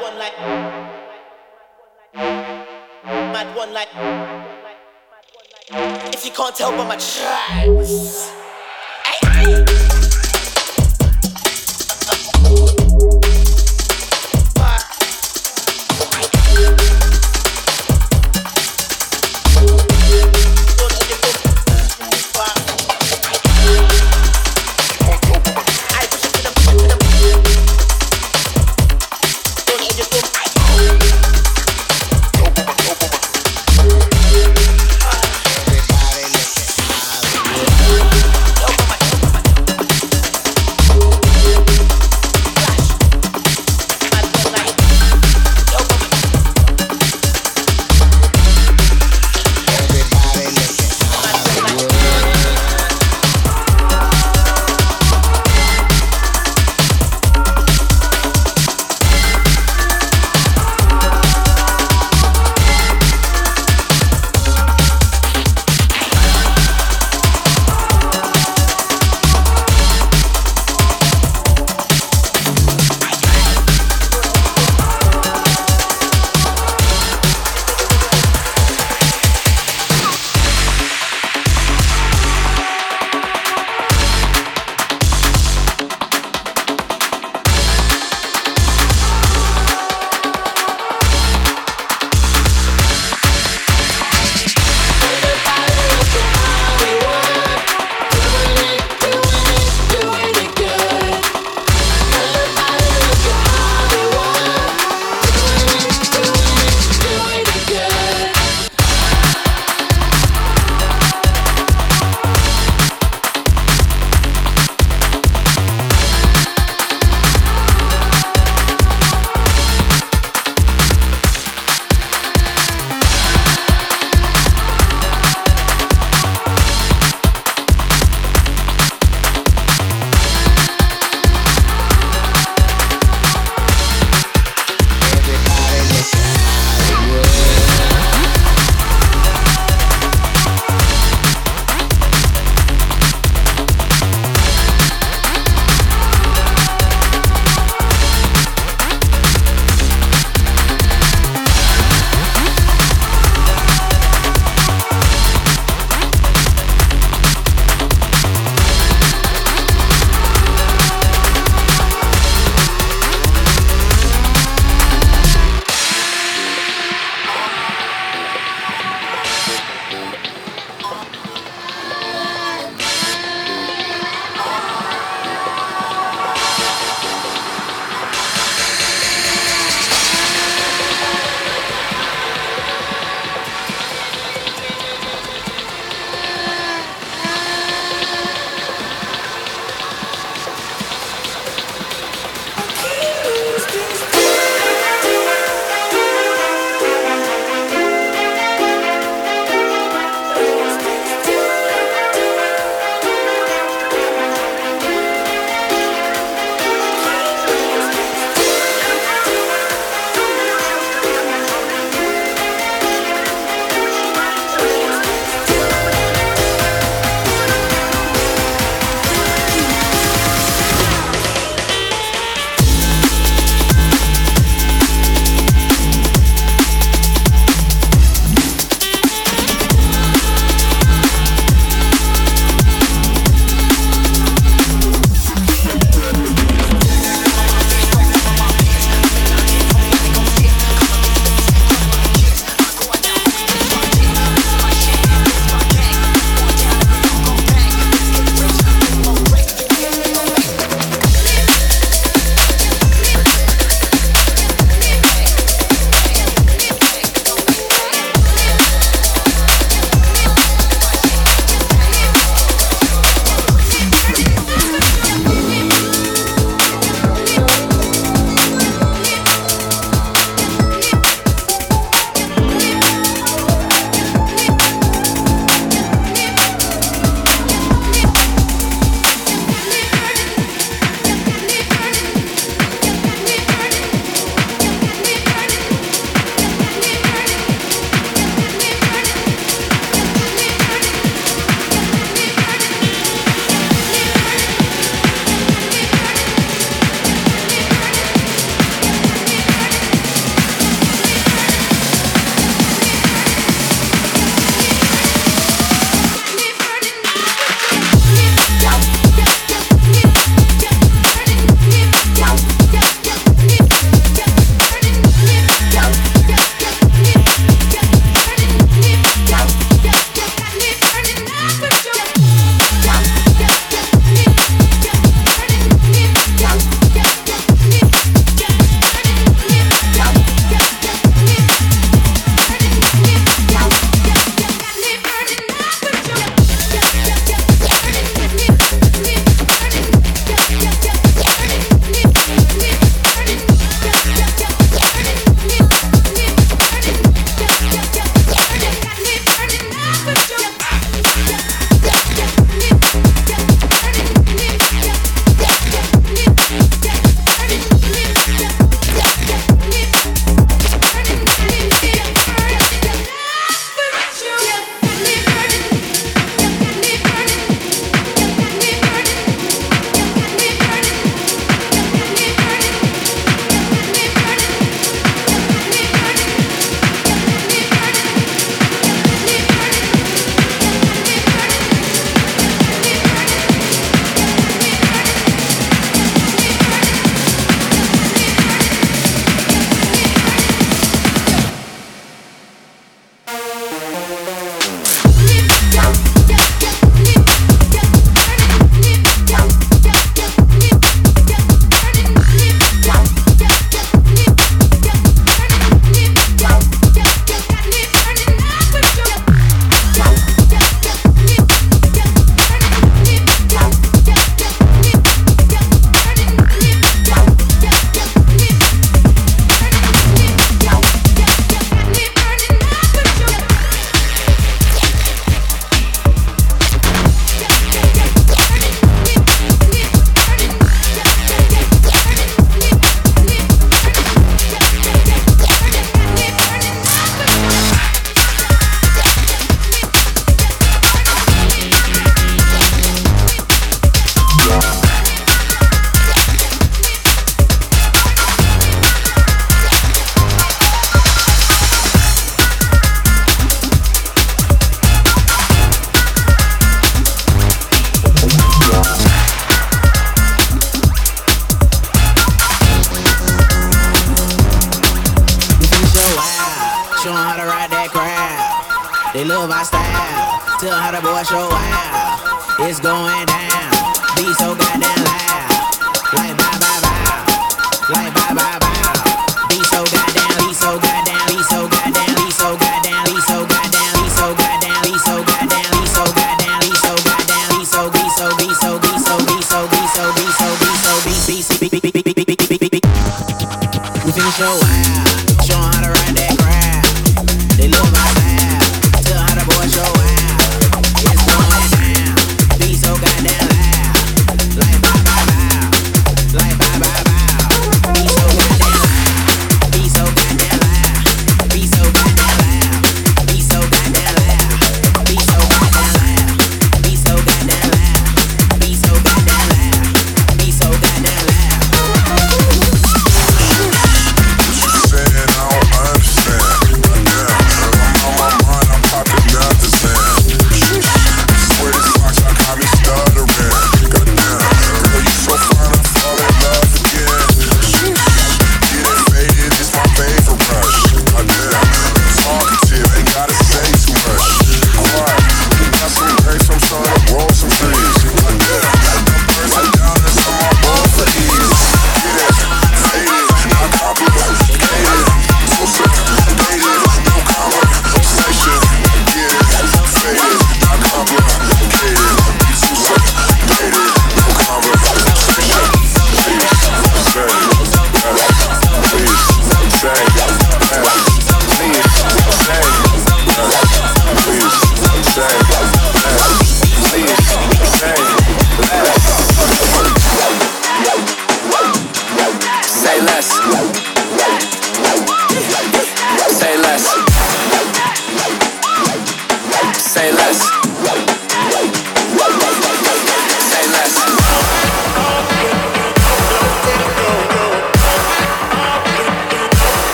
one like mad one like if you can't tell by my tracks.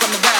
From the balance.